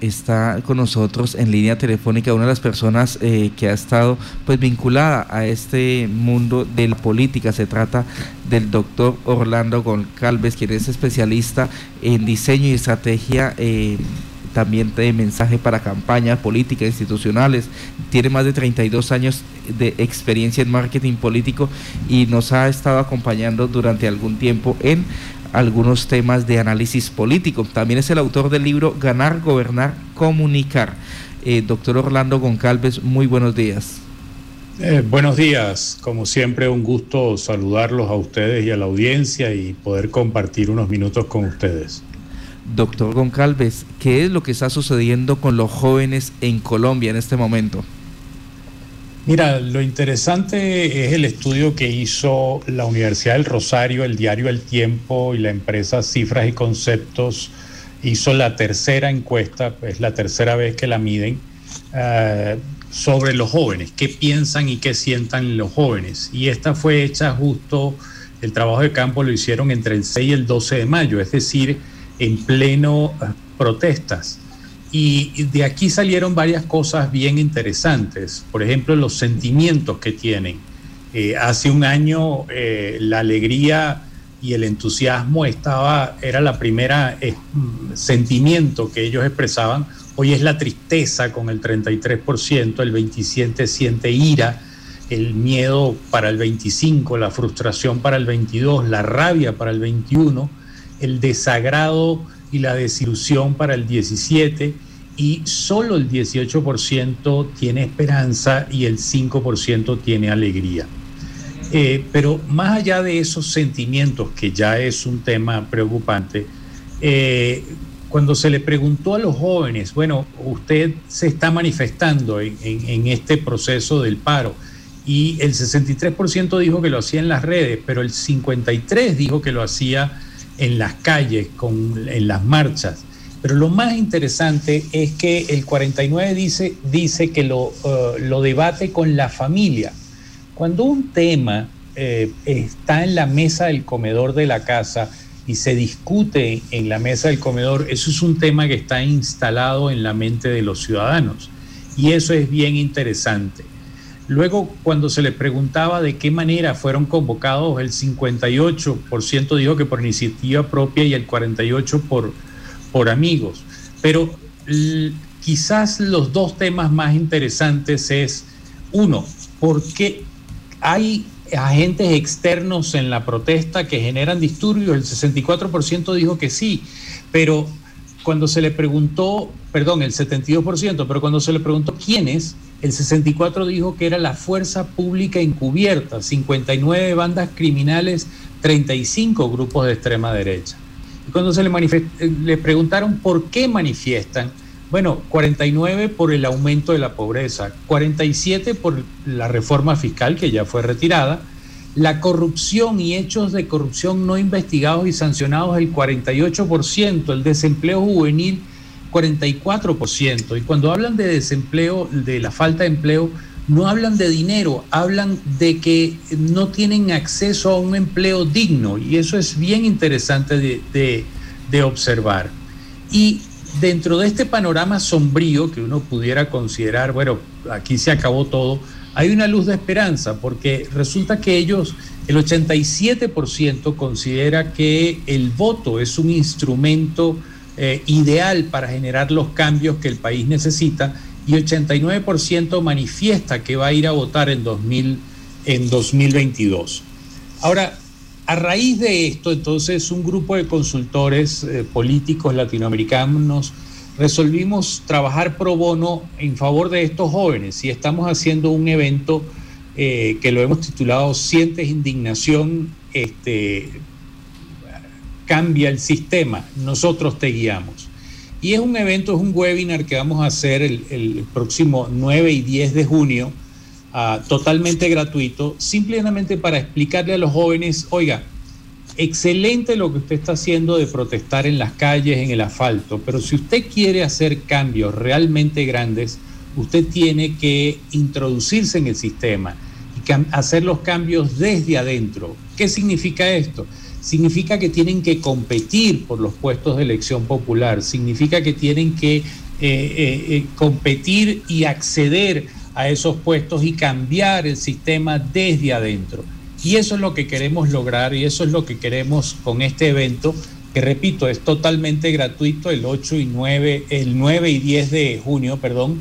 está con nosotros en línea telefónica una de las personas eh, que ha estado pues vinculada a este mundo de la política. Se trata del doctor Orlando Goncalves, quien es especialista en diseño y estrategia. Eh, también de mensaje para campañas políticas institucionales. Tiene más de 32 años de experiencia en marketing político y nos ha estado acompañando durante algún tiempo en algunos temas de análisis político. También es el autor del libro Ganar, Gobernar, Comunicar. Eh, doctor Orlando Goncalves, muy buenos días. Eh, buenos días, como siempre un gusto saludarlos a ustedes y a la audiencia y poder compartir unos minutos con ustedes. Doctor Goncalves, ¿qué es lo que está sucediendo con los jóvenes en Colombia en este momento? Mira, lo interesante es el estudio que hizo la Universidad del Rosario, el diario El Tiempo y la empresa Cifras y Conceptos. Hizo la tercera encuesta, es la tercera vez que la miden, eh, sobre los jóvenes, qué piensan y qué sientan los jóvenes. Y esta fue hecha justo, el trabajo de campo lo hicieron entre el 6 y el 12 de mayo, es decir, en pleno eh, protestas. Y de aquí salieron varias cosas bien interesantes. Por ejemplo, los sentimientos que tienen. Eh, hace un año eh, la alegría y el entusiasmo estaba, era la primera eh, sentimiento que ellos expresaban. Hoy es la tristeza con el 33%, el 27% siente ira, el miedo para el 25%, la frustración para el 22%, la rabia para el 21%, el desagrado y la desilusión para el 17 y solo el 18% tiene esperanza y el 5% tiene alegría. Eh, pero más allá de esos sentimientos, que ya es un tema preocupante, eh, cuando se le preguntó a los jóvenes, bueno, usted se está manifestando en, este proceso del paro, y el 63% dijo que lo hacía en las redes, pero el 53% dijo que lo hacía en las calles, con, en las marchas. Pero lo más interesante es que el 49 dice, dice que lo, eh, lo debate con la familia. Cuando un tema eh, está en la mesa del comedor de la casa y se discute en la mesa del comedor, eso es un tema que está instalado en la mente de los ciudadanos. Y eso es bien interesante. Luego, cuando se le preguntaba de qué manera fueron convocados, el 58% dijo que por iniciativa propia y el 48% por, por amigos. Pero quizás los dos temas más interesantes es, uno, ¿por qué hay agentes externos en la protesta que generan disturbios? El 64% dijo que sí, pero cuando se le preguntó, perdón, el 72%, pero cuando se le preguntó quiénes, el 64 dijo que era la fuerza pública encubierta, 59 bandas criminales, 35 grupos de extrema derecha. Y cuando se le, le preguntaron por qué manifiestan, bueno, 49 por el aumento de la pobreza, 47 por la reforma fiscal que ya fue retirada, la corrupción y hechos de corrupción no investigados y sancionados el 48%, el desempleo juvenil 44%. Y cuando hablan de desempleo, de la falta de empleo, no hablan de dinero, hablan de que no tienen acceso a un empleo digno. Y eso es bien interesante de, de observar. Y dentro de este panorama sombrío que uno pudiera considerar, bueno, aquí se acabó todo, hay una luz de esperanza, porque resulta que ellos, el 87% considera que el voto es un instrumento eh, ideal para generar los cambios que el país necesita y 89% manifiesta que va a ir a votar en, 2000, en 2022. Ahora, a raíz de esto, entonces, un grupo de consultores eh, políticos latinoamericanos resolvimos trabajar pro bono en favor de estos jóvenes y estamos haciendo un evento eh, que lo hemos titulado Sientes indignación, este, cambia el sistema, nosotros te guiamos. Y es un evento, es un webinar que vamos a hacer el, próximo 9 y 10 de junio, ah, totalmente gratuito, simplemente para explicarle a los jóvenes, oiga, excelente lo que usted está haciendo de protestar en las calles, en el asfalto, pero si usted quiere hacer cambios realmente grandes, usted tiene que introducirse en el sistema y hacer los cambios desde adentro. ¿Qué significa esto? Significa que tienen que competir por los puestos de elección popular, significa que tienen que competir y acceder a esos puestos y cambiar el sistema desde adentro. Y eso es lo que queremos lograr y eso es lo que queremos con este evento, que repito, es totalmente gratuito el 8 y 9, el 9 y 10 de junio, perdón.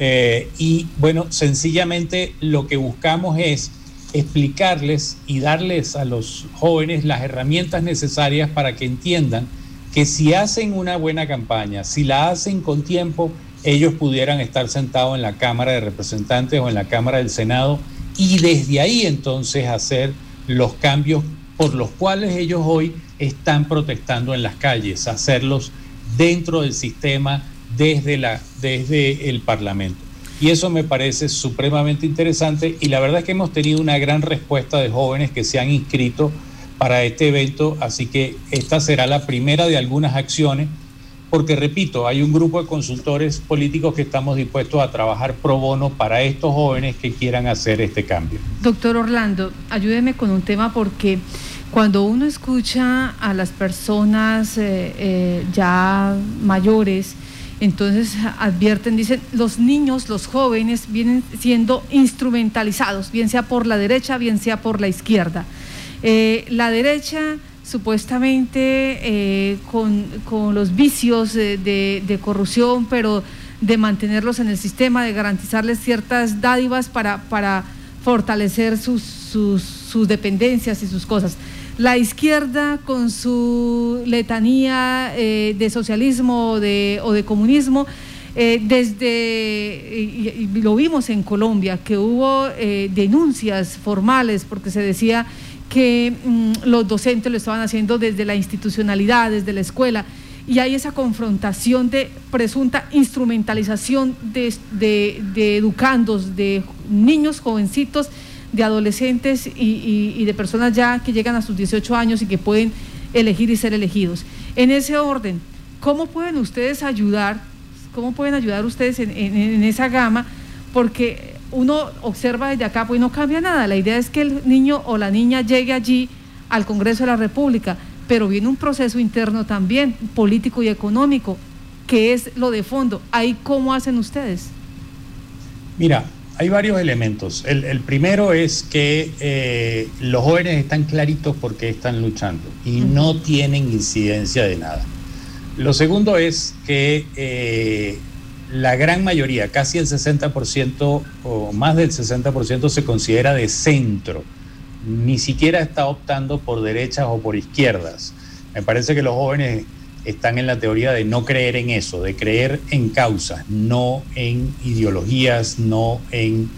Eh, y bueno, sencillamente lo que buscamos es explicarles y darles a los jóvenes las herramientas necesarias para que entiendan que si hacen una buena campaña, si la hacen con tiempo, ellos pudieran estar sentados en la Cámara de Representantes o en la Cámara del Senado y desde ahí entonces hacer los cambios por los cuales ellos hoy están protestando en las calles, hacerlos dentro del sistema desde, la, desde el Parlamento. Y eso me parece supremamente interesante y la verdad es que hemos tenido una gran respuesta de jóvenes que se han inscrito para este evento, así que esta será la primera de algunas acciones porque repito, hay un grupo de consultores políticos que estamos dispuestos a trabajar pro bono para estos jóvenes que quieran hacer este cambio. Doctor Orlando, ayúdeme con un tema porque cuando uno escucha a las personas eh, eh, ya mayores, entonces advierten, dicen, los niños, los jóvenes vienen siendo instrumentalizados, bien sea por la derecha, bien sea por la izquierda. Eh, la derecha supuestamente eh, con, los vicios de, corrupción, pero de mantenerlos en el sistema, de garantizarles ciertas dádivas para, para fortalecer sus, sus, dependencias y sus cosas. La izquierda con su letanía eh, de socialismo o de, comunismo, eh, desde, lo vimos en Colombia, que hubo denuncias formales porque se decía que mm, los docentes lo estaban haciendo desde la institucionalidad, desde la escuela, y hay esa confrontación de presunta instrumentalización de, educandos, de niños jovencitos, de adolescentes y, y, de personas ya que llegan a sus 18 años y que pueden elegir y ser elegidos. En ese orden, ¿cómo pueden ustedes ayudar? ¿Cómo pueden ayudar ustedes en, en esa gama? Porque uno observa desde acá, pues no cambia nada. La idea es que el niño o la niña llegue allí al Congreso de la República, pero viene un proceso interno también, político y económico, que es lo de fondo. ¿Ahí cómo hacen ustedes? Mira, hay varios elementos. El, primero es que eh, los jóvenes están claritos porque están luchando y no tienen incidencia de nada. Lo segundo es que eh, la gran mayoría, casi el 60% o más del 60% se considera de centro. Ni siquiera está optando por derechas o por izquierdas. Me parece que los jóvenes están en la teoría de no creer en eso, de creer en causas, no en ideologías, no en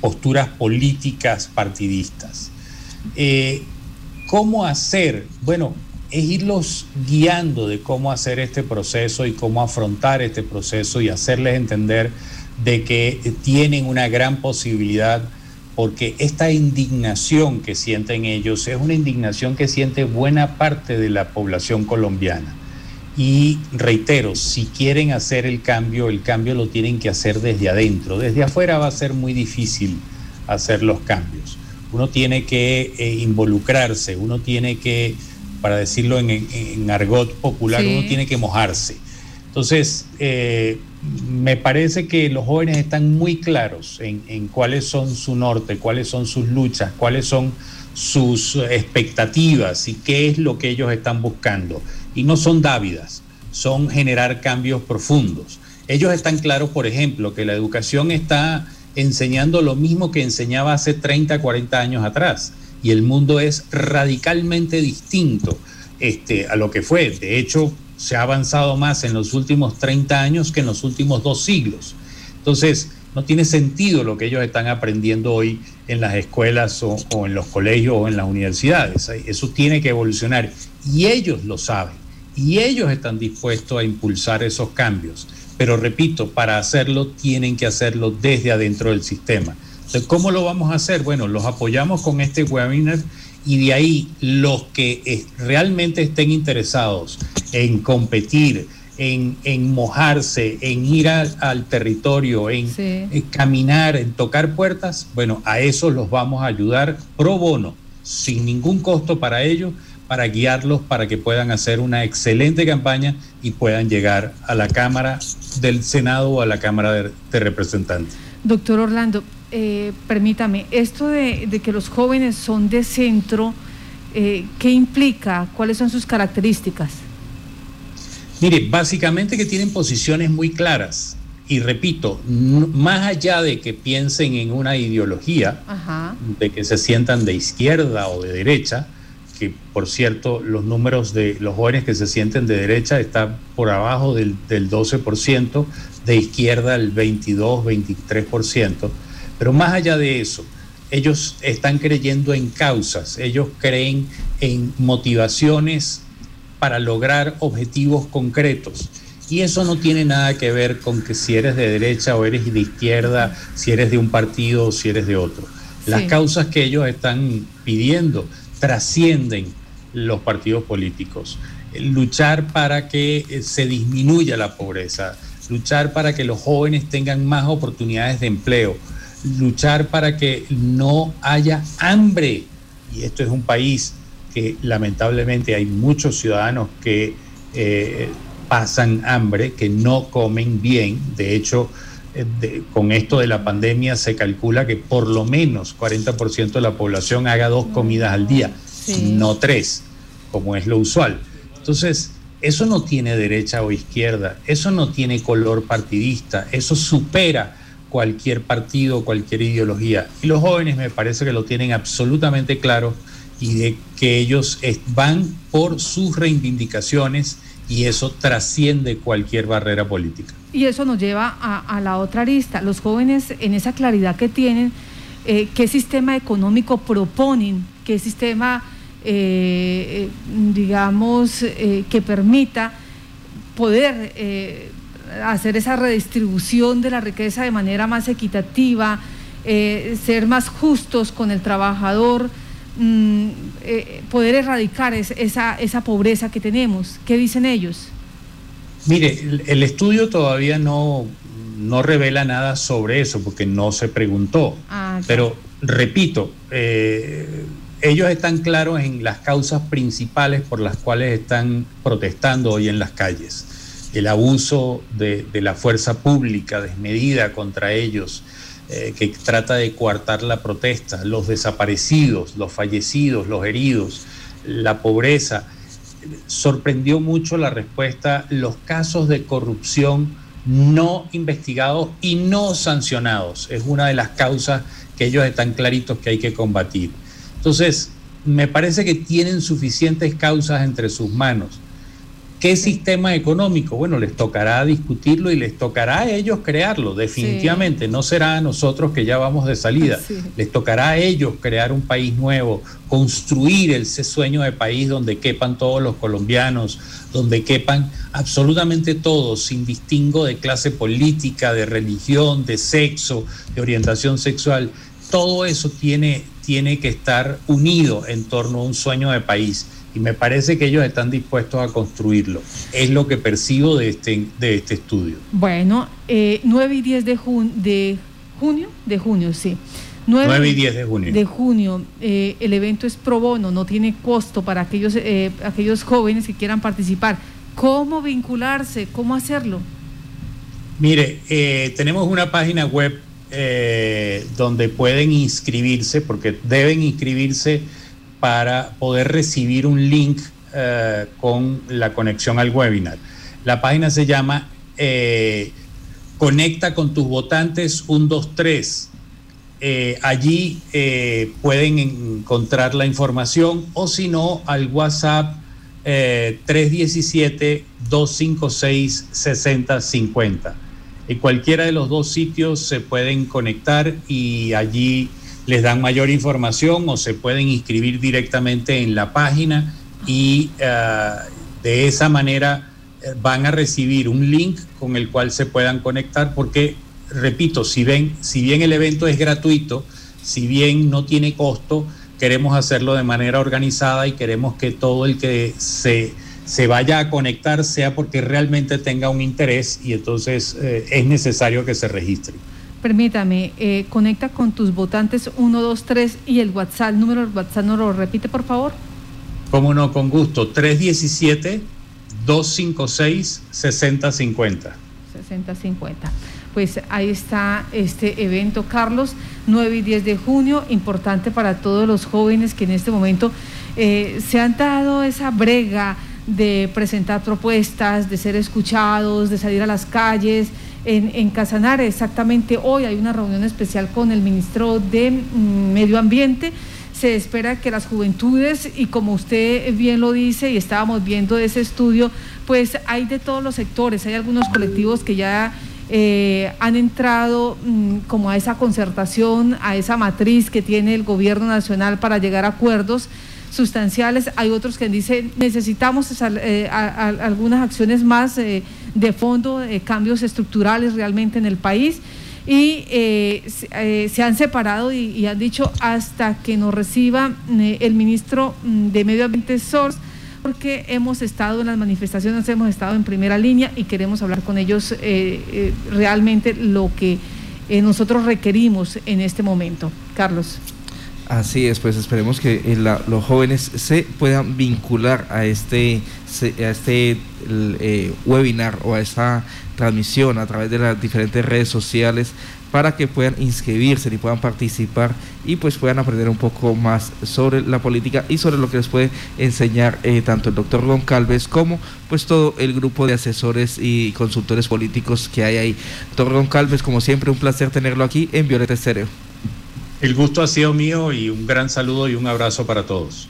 posturas políticas partidistas. Eh, ¿Cómo hacer? Bueno, es irlos guiando de cómo hacer este proceso y cómo afrontar este proceso y hacerles entender de que tienen una gran posibilidad porque esta indignación que sienten ellos es una indignación que siente buena parte de la población colombiana. Y reitero, si quieren hacer el cambio, el cambio lo tienen que hacer desde adentro. Desde afuera va a ser muy difícil hacer los cambios. Uno tiene que eh, involucrarse, uno tiene que para decirlo en, argot popular, uno tiene que mojarse. Entonces, eh, me parece que los jóvenes están muy claros en, cuáles son su norte, cuáles son sus luchas, cuáles son sus expectativas y qué es lo que ellos están buscando. Y no son dávidas, son generar cambios profundos. Ellos están claros, por ejemplo, que la educación está enseñando lo mismo que enseñaba hace 30, 40 años atrás y el mundo es radicalmente distinto este, a lo que fue. De hecho, se ha avanzado más en los últimos 30 años que en los últimos dos siglos. Entonces, no tiene sentido lo que ellos están aprendiendo hoy en las escuelas o, en los colegios o en las universidades. Eso tiene que evolucionar y ellos lo saben y ellos están dispuestos a impulsar esos cambios. Pero repito, para hacerlo tienen que hacerlo desde adentro del sistema. ¿Cómo lo vamos a hacer? Bueno, los apoyamos con este webinar y de ahí los que realmente estén interesados en competir, en, mojarse, en ir al, territorio, en, caminar, en tocar puertas, bueno, a eso los vamos a ayudar pro bono, sin ningún costo para ellos, para guiarlos para que puedan hacer una excelente campaña y puedan llegar a la Cámara del Senado o a la Cámara de, Representantes. Doctor Orlando, eh, permítame, esto de, que los jóvenes son de centro, eh, ¿qué implica? ¿Cuáles son sus características? Mire, básicamente que tienen posiciones muy claras. Y repito, más allá de que piensen en una ideología, de que se sientan de izquierda o de derecha, que por cierto los números de los jóvenes que se sienten de derecha están por abajo del, 12%, de izquierda el 22, 23%, pero más allá de eso, ellos están creyendo en causas, ellos creen en motivaciones para lograr objetivos concretos. Y eso no tiene nada que ver con que si eres de derecha o eres de izquierda, si eres de un partido o si eres de otro. Las causas que ellos están pidiendo trascienden los partidos políticos. Luchar para que eh, se disminuya la pobreza, luchar para que los jóvenes tengan más oportunidades de empleo, luchar para que no haya hambre. Y esto es un país que lamentablemente hay muchos ciudadanos que eh, pasan hambre, que no comen bien. De hecho, eh, con esto de la pandemia se calcula que por lo menos 40% de la población haga dos comidas al día, no tres, como es lo usual. Entonces, eso no tiene derecha o izquierda, eso no tiene color partidista, eso supera cualquier partido, cualquier ideología. Y los jóvenes me parece que lo tienen absolutamente claro y de que ellos van por sus reivindicaciones y eso trasciende cualquier barrera política. Y eso nos lleva a, la otra arista. Los jóvenes, en esa claridad que tienen, eh, ¿qué sistema económico proponen? ¿Qué sistema, eh, eh, digamos, que permita poder hacer esa redistribución de la riqueza de manera más equitativa, ser más justos con el trabajador? Mm, eh, poder erradicar esa, esa pobreza que tenemos? ¿Qué dicen ellos? Mire, el, estudio todavía no, no revela nada sobre eso porque no se preguntó. Ah, Pero repito, eh, ellos están claros en las causas principales por las cuales están protestando hoy en las calles. El abuso de, la fuerza pública desmedida contra ellos, eh, que trata de coartar la protesta, los desaparecidos, los fallecidos, los heridos, la pobreza. Sorprendió mucho la respuesta, los casos de corrupción no investigados y no sancionados. Es una de las causas que ellos están claritos que hay que combatir. Entonces, me parece que tienen suficientes causas entre sus manos ¿Qué sistema económico? Bueno, les tocará discutirlo y les tocará a ellos crearlo, definitivamente. No será a nosotros que ya vamos de salida. Les tocará a ellos crear un país nuevo, construir ese sueño de país donde quepan todos los colombianos, donde quepan absolutamente todos, sin distingo de clase política, de religión, de sexo, de orientación sexual. Todo eso tiene, tiene que estar unido en torno a un sueño de país y me parece que ellos están dispuestos a construirlo. Es lo que percibo de este, de este estudio. Bueno, 9 eh, y 10 de, de junio, de junio, sí. 9, y 10 de junio. De junio. Eh, el evento es pro bono, no tiene costo para aquellos, eh, aquellos jóvenes que quieran participar. ¿Cómo vincularse? ¿Cómo hacerlo? Mire, tenemos una página web donde pueden inscribirse, porque deben inscribirse para poder recibir un link eh, con la conexión al webinar. La página se llama eh, Conecta con tus votantes 123. Eh, allí pueden encontrar la información o si no al WhatsApp 317-256-6050. En cualquiera de los dos sitios se pueden conectar y allí les dan mayor información o se pueden inscribir directamente en la página y eh, de esa manera eh, van a recibir un link con el cual se puedan conectar porque, repito, si, ven, si bien el evento es gratuito, si bien no tiene costo, queremos hacerlo de manera organizada y queremos que todo el que se, se vaya a conectar sea porque realmente tenga un interés y entonces eh, es necesario que se registre. Permítame, eh, conecta con tus votantes 123 y el WhatsApp, el número del WhatsApp, ¿no lo repite por favor? Cómo no, con gusto. 317-256-6050. 6050. Pues ahí está este evento, Carlos, 9 y 10 de junio, importante para todos los jóvenes que en este momento eh, se han dado esa brega de presentar propuestas, de ser escuchados, de salir a las calles. En, en Casanare, exactamente hoy hay una reunión especial con el ministro de mm, Medio Ambiente. Se espera que las juventudes, y como usted bien lo dice, y estábamos viendo ese estudio, pues hay de todos los sectores, hay algunos colectivos que ya eh, han entrado mm, como a esa concertación, a esa matriz que tiene el gobierno nacional para llegar a acuerdos sustanciales, hay otros que dicen necesitamos eh, algunas acciones más eh, de fondo, cambios estructurales realmente en el país y eh, eh, se han separado y, han dicho hasta que nos reciba eh, el ministro mm, de Medio Ambiente SORS porque hemos estado en las manifestaciones, hemos estado en primera línea y queremos hablar con ellos realmente lo que nosotros requerimos en este momento. Carlos. Así es, pues esperemos que los jóvenes se puedan vincular a este, a este webinar o a esta transmisión a través de las diferentes redes sociales para que puedan inscribirse y puedan participar y pues puedan aprender un poco más sobre la política y sobre lo que les puede enseñar eh, tanto el doctor Ron Calves como pues todo el grupo de asesores y consultores políticos que hay ahí. Doctor Ron Calves, como siempre, un placer tenerlo aquí en Violeta Estéreo. El gusto ha sido mío y un gran saludo y un abrazo para todos.